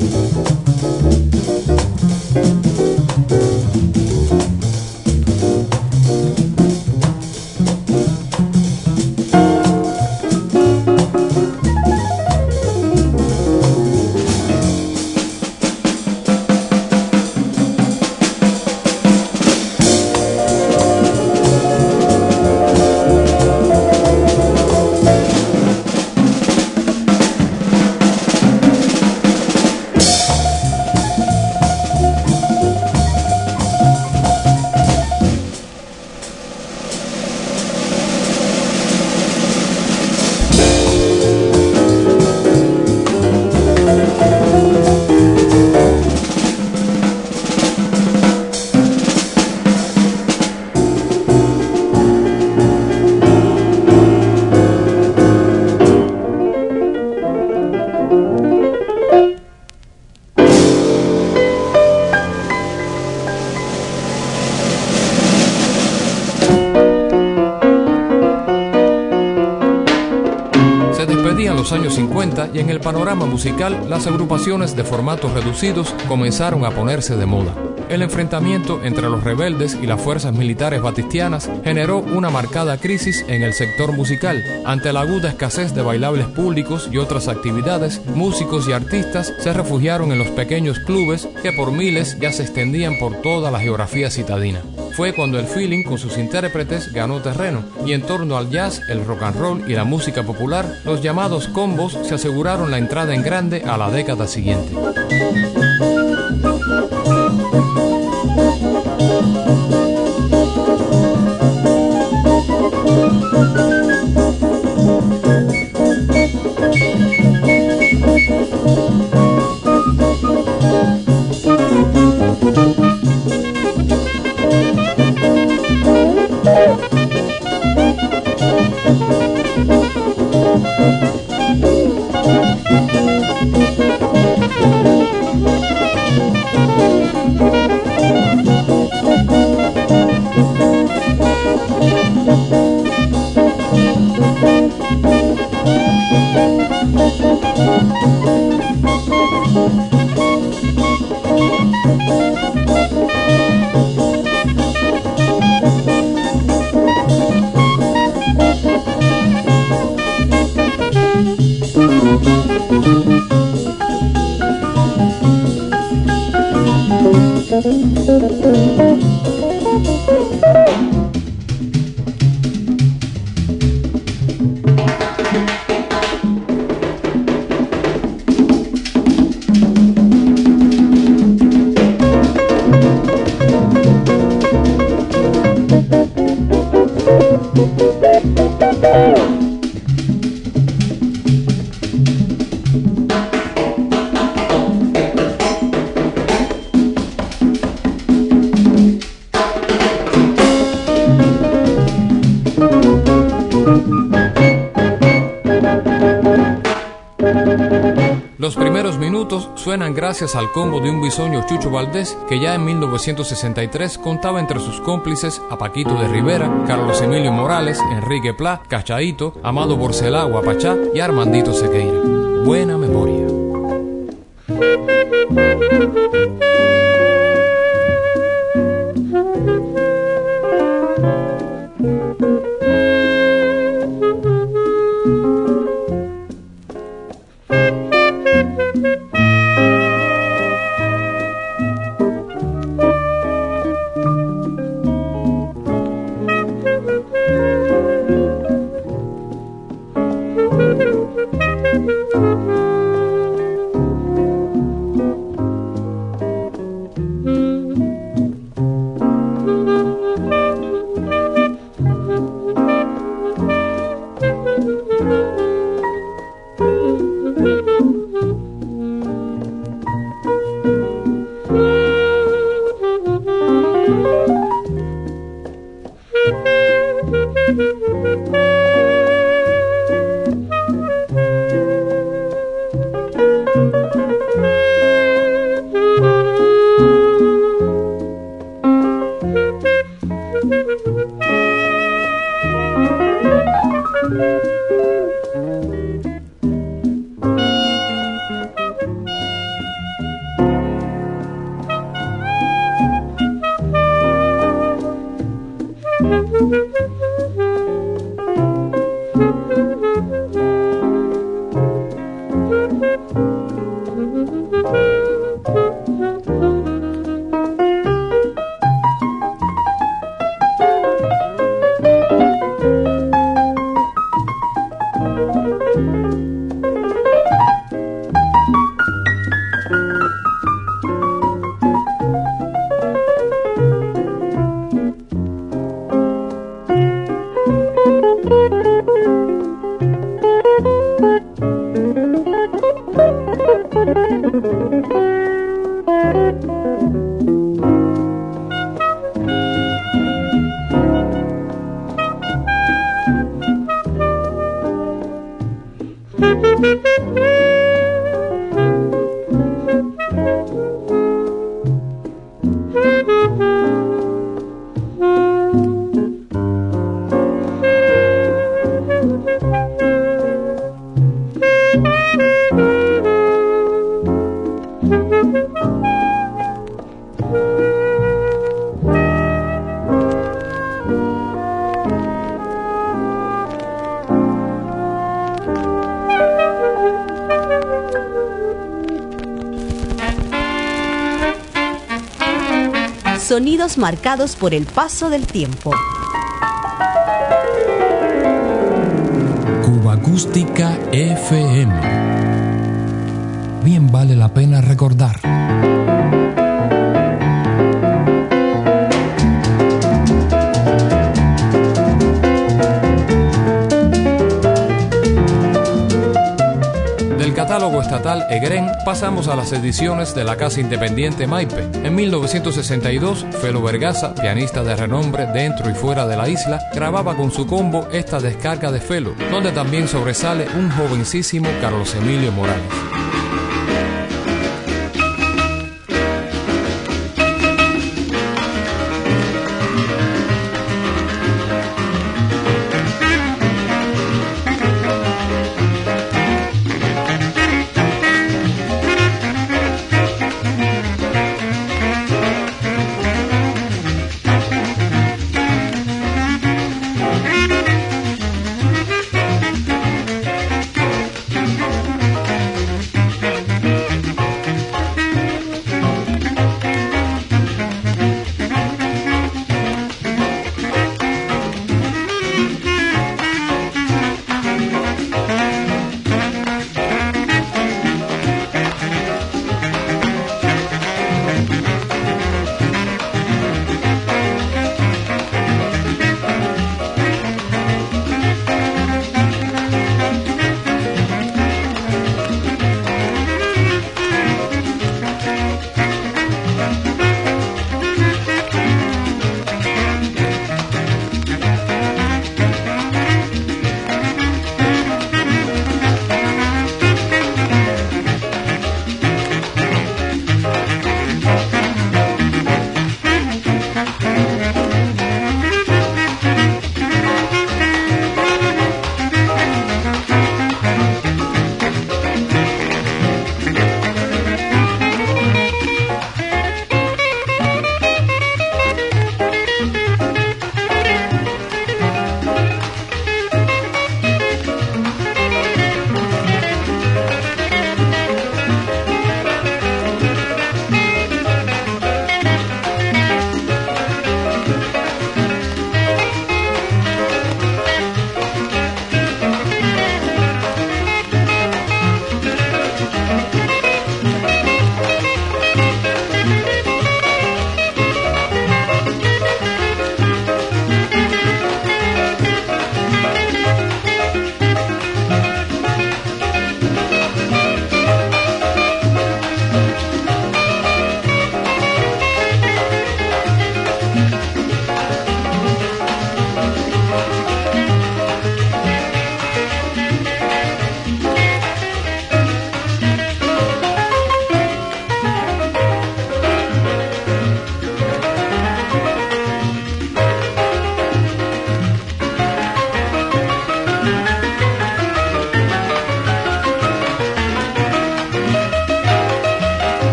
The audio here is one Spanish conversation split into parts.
Los panorama musical las agrupaciones de formatos reducidos comenzaron a ponerse de moda. El enfrentamiento entre los rebeldes y las fuerzas militares batistianas generó una marcada crisis en el sector musical. Ante la aguda escasez de bailables públicos y otras actividades, músicos y artistas se refugiaron en los pequeños clubes que por miles ya se extendían por toda la geografía citadina. Fue cuando el feeling con sus intérpretes ganó terreno y en torno al jazz, el rock and roll y la música popular, los llamados combos se aseguraron la entrada en grande a la década siguiente. Thank you. Gracias al combo de un bisoño Chucho Valdés que ya en 1963 contaba entre sus cómplices a Paquito de Rivera, Carlos Emilio Morales, Enrique Pla, Cachaito, Amado Borcelá, Guapachá y Armandito Sequeira. Buena memoria. Sonidos marcados por el paso del tiempo. Cuba Acústica FM. Bien vale la pena recordar. Catálogo estatal EGREN pasamos a las ediciones de la Casa Independiente Maipe. En 1962, Felo Vergaza, pianista de renombre dentro y fuera de la isla, grababa con su combo esta descarga de Felo, donde también sobresale un jovencísimo Carlos Emilio Morales.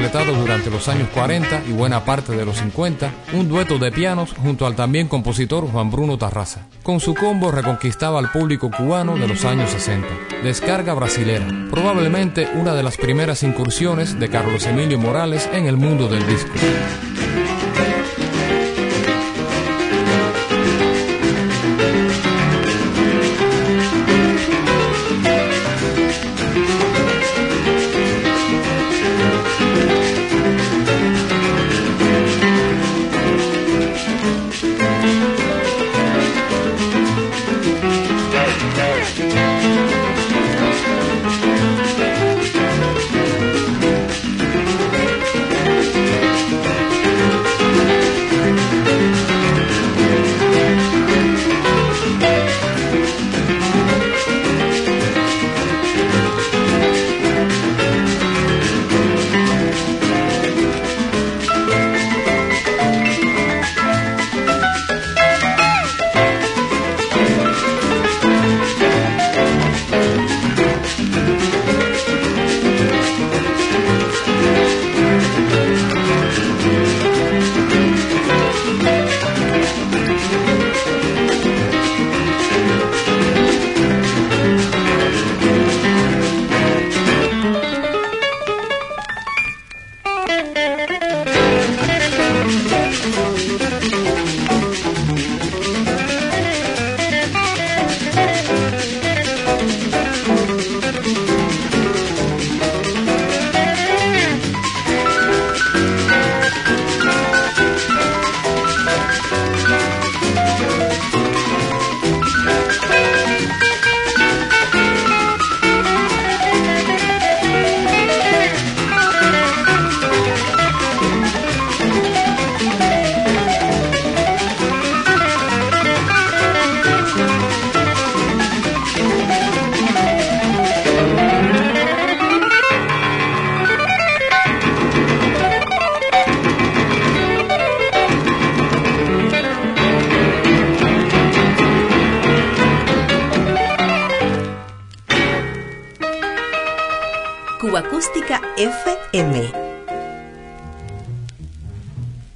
Durante los años 40 y buena parte de los 50 un dueto de pianos junto al también compositor Juan Bruno Tarraza. Con su combo reconquistaba al público cubano de los años 60. Descarga brasilera, probablemente una de las primeras incursiones de Carlos Emilio Morales en el mundo del disco. dash to me.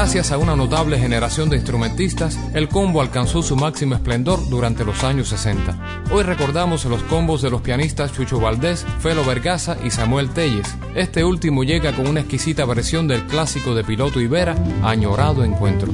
Gracias a una notable generación de instrumentistas, el combo alcanzó su máximo esplendor durante los años 60. Hoy recordamos los combos de los pianistas Chucho Valdés, Felo Vergaza y Samuel Telles. Este último llega con una exquisita versión del clásico de Piloto Ibera, Añorado Encuentro.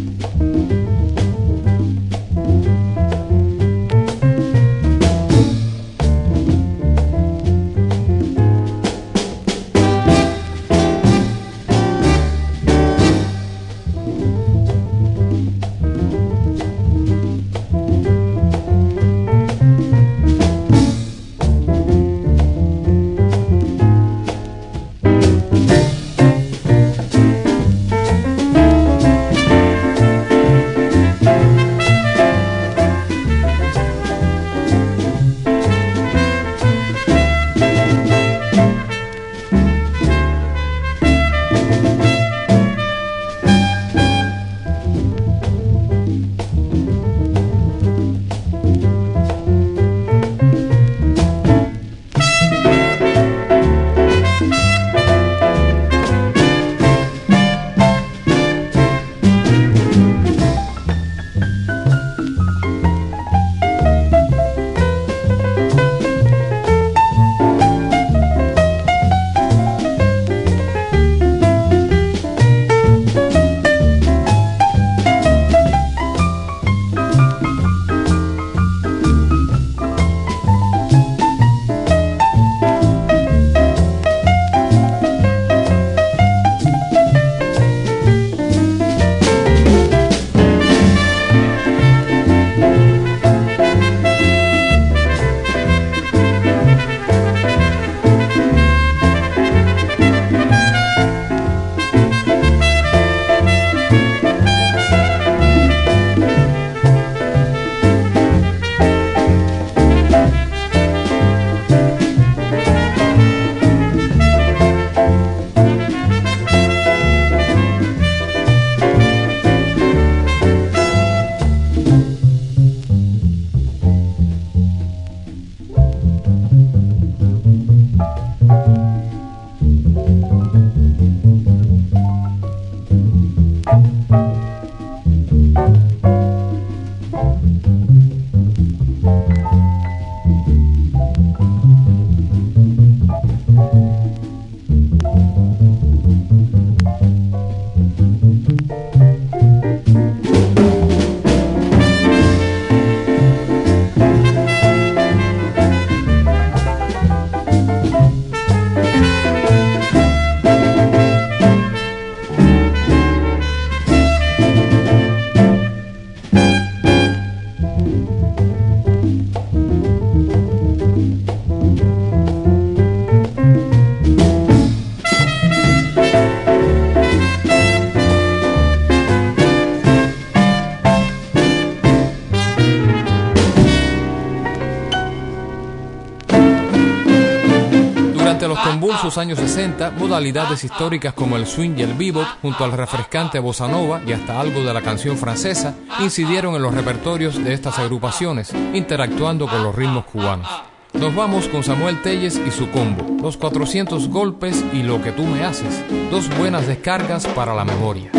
Convulsos años 60, modalidades históricas como el swing y el bebop, junto al refrescante bossa nova y hasta algo de la canción francesa, incidieron en los repertorios de estas agrupaciones, interactuando con los ritmos cubanos. Nos vamos con Samuel Telles y su combo, los 400 golpes y lo que tú me haces, dos buenas descargas para la memoria.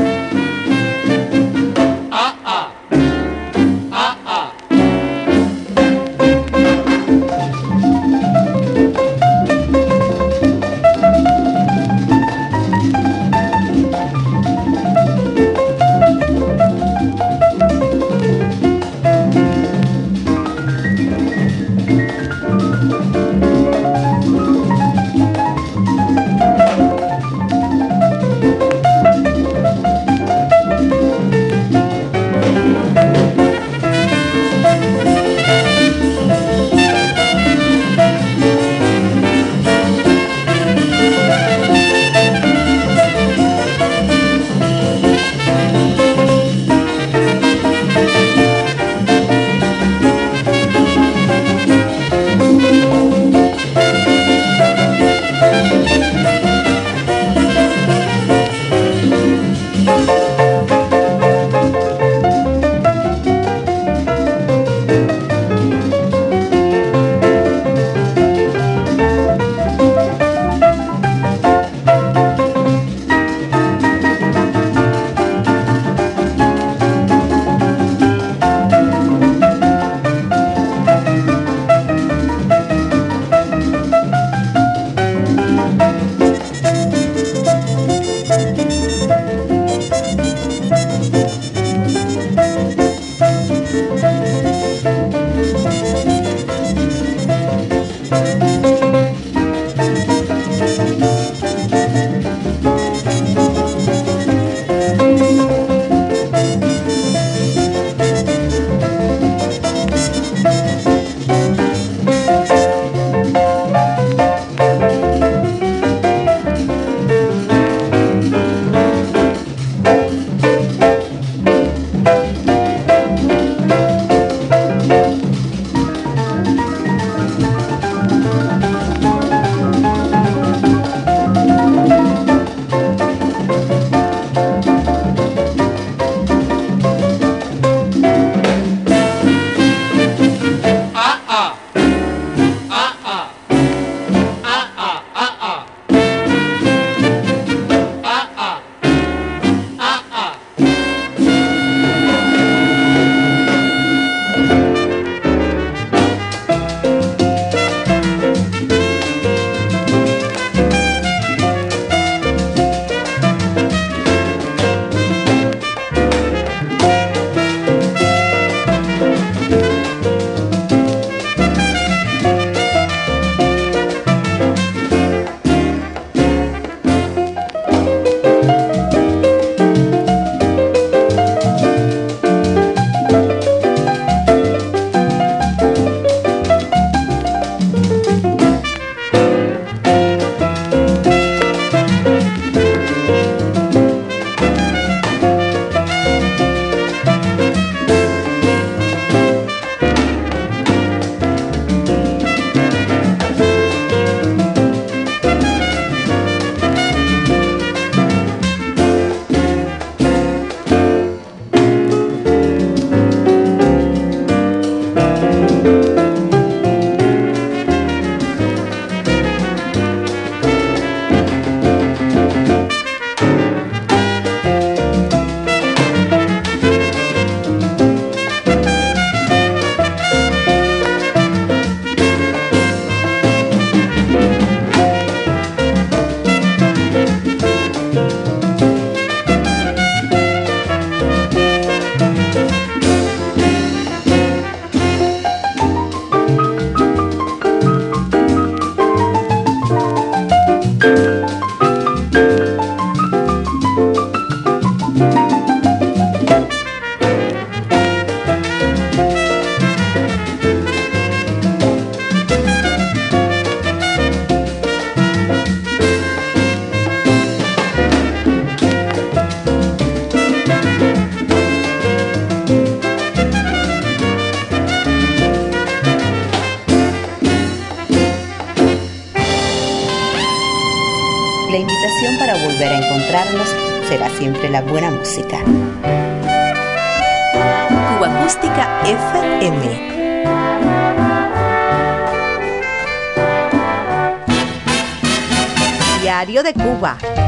Diario de Cuba.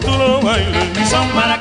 tú lo bailes. Mi son para